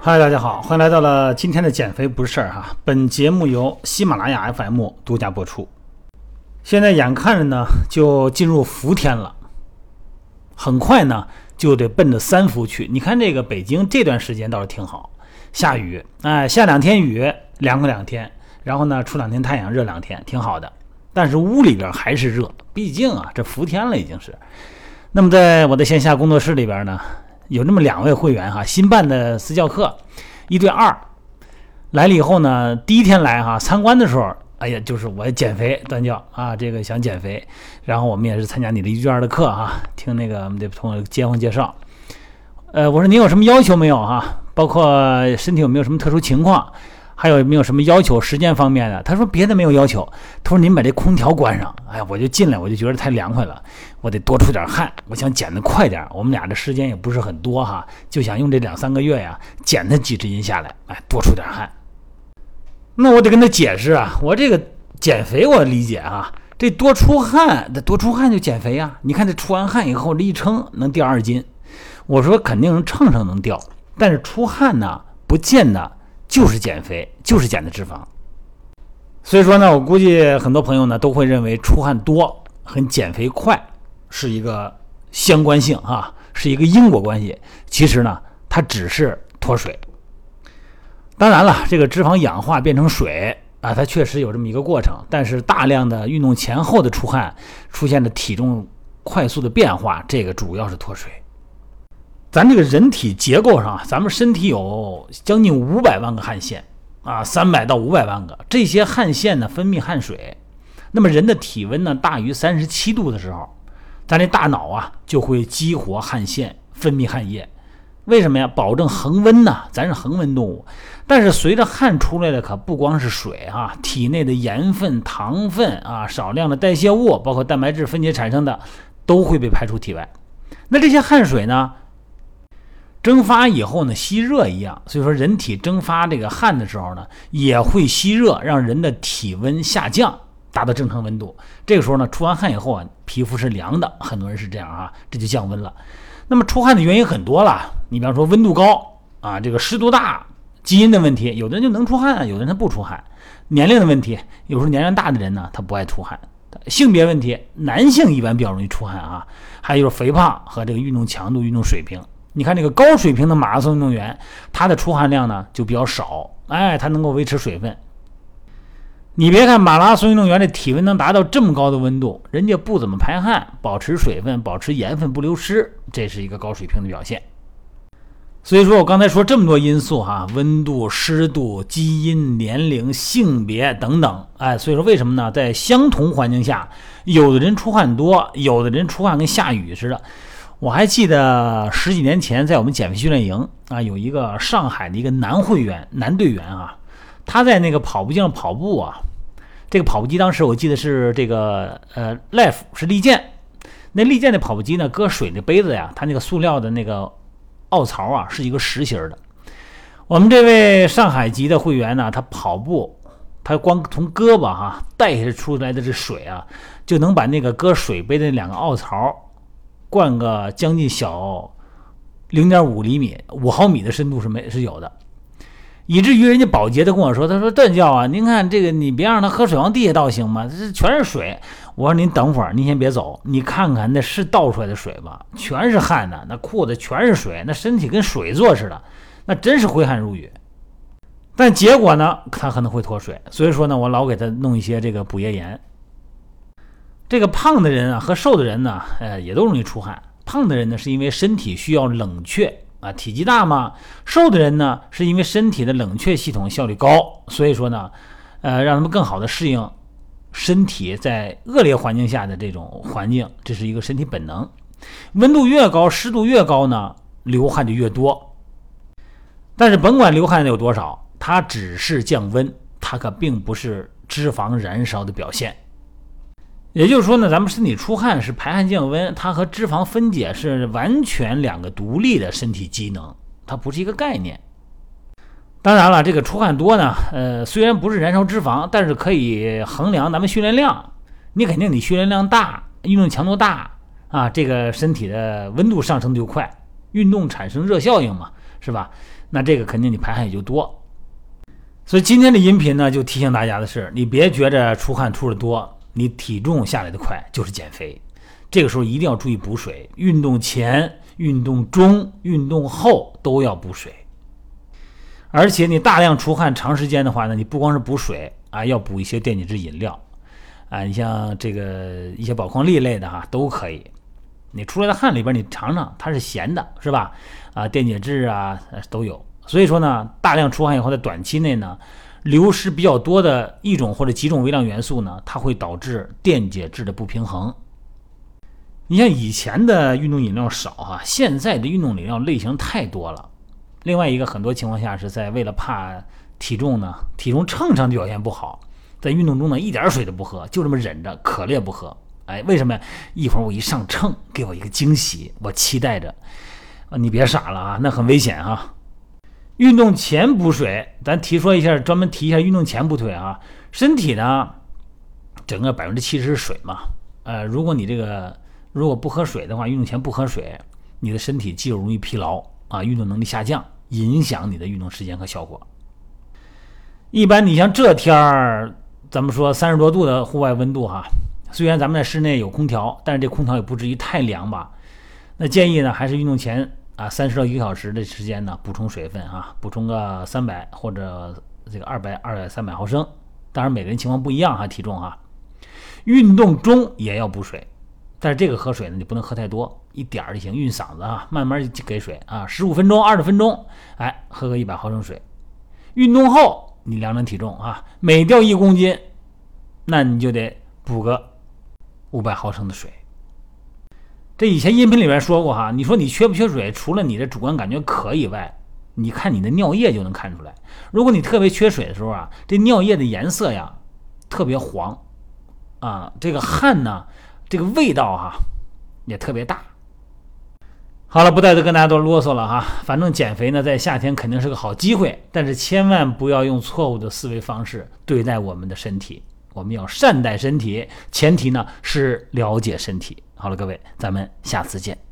嗨，大家好，欢迎来到了今天的减肥不是事儿哈。本节目由喜马拉雅 FM 独家播出。现在眼看着呢，就进入伏天了，很快呢就得奔着三伏去。你看这个北京这段时间倒是挺好，下雨，哎，下两天雨，凉快两天，然后呢出两天太阳，热两天，挺好的。但是屋里边还是热，毕竟啊，这伏天了已经是。那么在我的线下工作室里边呢。有那么两位会员哈，新办的私教课，一对二来了以后呢，第一天来哈参观的时候，哎呀，就是我减肥断教啊，这个想减肥，然后我们也是参加你的一对二的课哈，听那个我们的朋友街坊介绍，呃，我说您有什么要求没有哈？包括身体有没有什么特殊情况？还有没有什么要求？时间方面的，他说别的没有要求。他说您把这空调关上。哎呀，我就进来，我就觉得太凉快了，我得多出点汗。我想减得快点。我们俩的时间也不是很多哈，就想用这两三个月呀，减他几十斤下来，哎，多出点汗。那我得跟他解释啊，我这个减肥我理解啊，这多出汗，得多出汗就减肥呀。你看这出完汗以后，这一称能掉二斤。我说肯定称称能掉，但是出汗呢，不见得。就是减肥，就是减的脂肪。所以说呢，我估计很多朋友呢都会认为出汗多很减肥快是一个相关性啊，是一个因果关系。其实呢，它只是脱水。当然了，这个脂肪氧化变成水啊，它确实有这么一个过程。但是大量的运动前后的出汗，出现的体重快速的变化，这个主要是脱水。咱这个人体结构上，咱们身体有将近五百万个汗腺啊，三百到五百万个。这些汗腺呢分泌汗水，那么人的体温呢大于三十七度的时候，咱这大脑啊就会激活汗腺分泌汗液。为什么呀？保证恒温呢？咱是恒温动物。但是随着汗出来的可不光是水啊，体内的盐分、糖分啊，少量的代谢物，包括蛋白质分解产生的，都会被排出体外。那这些汗水呢？蒸发以后呢，吸热一样，所以说人体蒸发这个汗的时候呢，也会吸热，让人的体温下降，达到正常温度。这个时候呢，出完汗以后啊，皮肤是凉的，很多人是这样啊，这就降温了。那么出汗的原因很多了，你比方说温度高啊，这个湿度大，基因的问题，有的人就能出汗，有的人他不出汗。年龄的问题，有时候年龄大的人呢，他不爱出汗。性别问题，男性一般比较容易出汗啊，还有就是肥胖和这个运动强度、运动水平。你看这个高水平的马拉松运动员，他的出汗量呢就比较少，哎，他能够维持水分。你别看马拉松运动员的体温能达到这么高的温度，人家不怎么排汗，保持水分，保持盐分不流失，这是一个高水平的表现。所以说我刚才说这么多因素哈，温度、湿度、基因、年龄、性别等等，哎，所以说为什么呢？在相同环境下，有的人出汗多，有的人出汗跟下雨似的。我还记得十几年前在我们减肥训练营啊，有一个上海的一个男会员、男队员啊，他在那个跑步机上跑步啊，这个跑步机当时我记得是这个呃，Life 是利剑，那利剑的跑步机呢，搁水的杯子呀，它那个塑料的那个凹槽啊，是一个实心的。我们这位上海籍的会员呢，他跑步，他光从胳膊哈带出来的这水啊，就能把那个搁水杯的两个凹槽。灌个将近小零点五厘米、五毫米的深度是没是有的，以至于人家保洁都跟我说：“他说段教啊，您看这个，你别让他喝水往地下倒行吗？这全是水。”我说：“您等会儿，您先别走，你看看那是倒出来的水吧？全是汗呢，那裤子全是水，那身体跟水做似的，那真是挥汗如雨。但结果呢，他可能会脱水，所以说呢，我老给他弄一些这个补液盐。”这个胖的人啊和瘦的人呢，呃，也都容易出汗。胖的人呢，是因为身体需要冷却啊，体积大嘛；瘦的人呢，是因为身体的冷却系统效率高，所以说呢，呃，让他们更好的适应身体在恶劣环境下的这种环境，这是一个身体本能。温度越高，湿度越高呢，流汗就越多。但是甭管流汗有多少，它只是降温，它可并不是脂肪燃烧的表现。也就是说呢，咱们身体出汗是排汗降温，它和脂肪分解是完全两个独立的身体机能，它不是一个概念。当然了，这个出汗多呢，呃，虽然不是燃烧脂肪，但是可以衡量咱们训练量。你肯定你训练量大，运动强度大啊，这个身体的温度上升就快，运动产生热效应嘛，是吧？那这个肯定你排汗也就多。所以今天的音频呢，就提醒大家的是，你别觉着出汗出的多，你体重下来的快就是减肥。这个时候一定要注意补水，运动前、运动中、运动后都要补水。而且你大量出汗长时间的话呢，你不光是补水啊，要补一些电解质饮料啊，你像这个一些宝矿力类的哈都可以。你出来的汗里边你尝尝，它是咸的，是吧？啊，电解质啊都有。所以说呢，大量出汗以后，在短期内呢，流失比较多的一种或者几种微量元素呢，它会导致电解质的不平衡。你像以前的运动饮料少哈，现在的运动饮料类型太多了。另外一个，很多情况下是在为了怕体重呢，体重秤上表现不好，在运动中呢一点水都不喝，就这么忍着，可乐不喝。哎，为什么呀？一会儿我一上秤，给我一个惊喜，我期待着。啊，你别傻了啊，那很危险哈。运动前补水，咱提说一下，专门提一下运动前补水啊。身体呢，整个百分之七十是水嘛。呃，如果你这个如果不喝水的话，运动前不喝水，你的身体肌肉容易疲劳啊，运动能力下降。影响你的运动时间和效果。一般你像这天儿，咱们说三十多度的户外温度哈，虽然咱们在室内有空调，但是这空调也不至于太凉吧？那建议呢，还是运动前啊三十到一个小时的时间呢，补充水分啊，补充个三百或者这个二百二百三百毫升。当然每个人情况不一样哈，体重哈。运动中也要补水。但是这个喝水呢，你不能喝太多，一点儿就行，运嗓子啊，慢慢给水啊，十五分钟、二十分钟，哎，喝个一百毫升水。运动后你量量体重啊，每掉一公斤，那你就得补个五百毫升的水。这以前音频里面说过哈，你说你缺不缺水，除了你的主观感觉渴以外，你看你的尿液就能看出来。如果你特别缺水的时候啊，这尿液的颜色呀特别黄啊，这个汗呢。这个味道哈也特别大。好了，不带再跟大家多啰嗦了哈。反正减肥呢，在夏天肯定是个好机会，但是千万不要用错误的思维方式对待我们的身体。我们要善待身体，前提呢是了解身体。好了，各位，咱们下次见。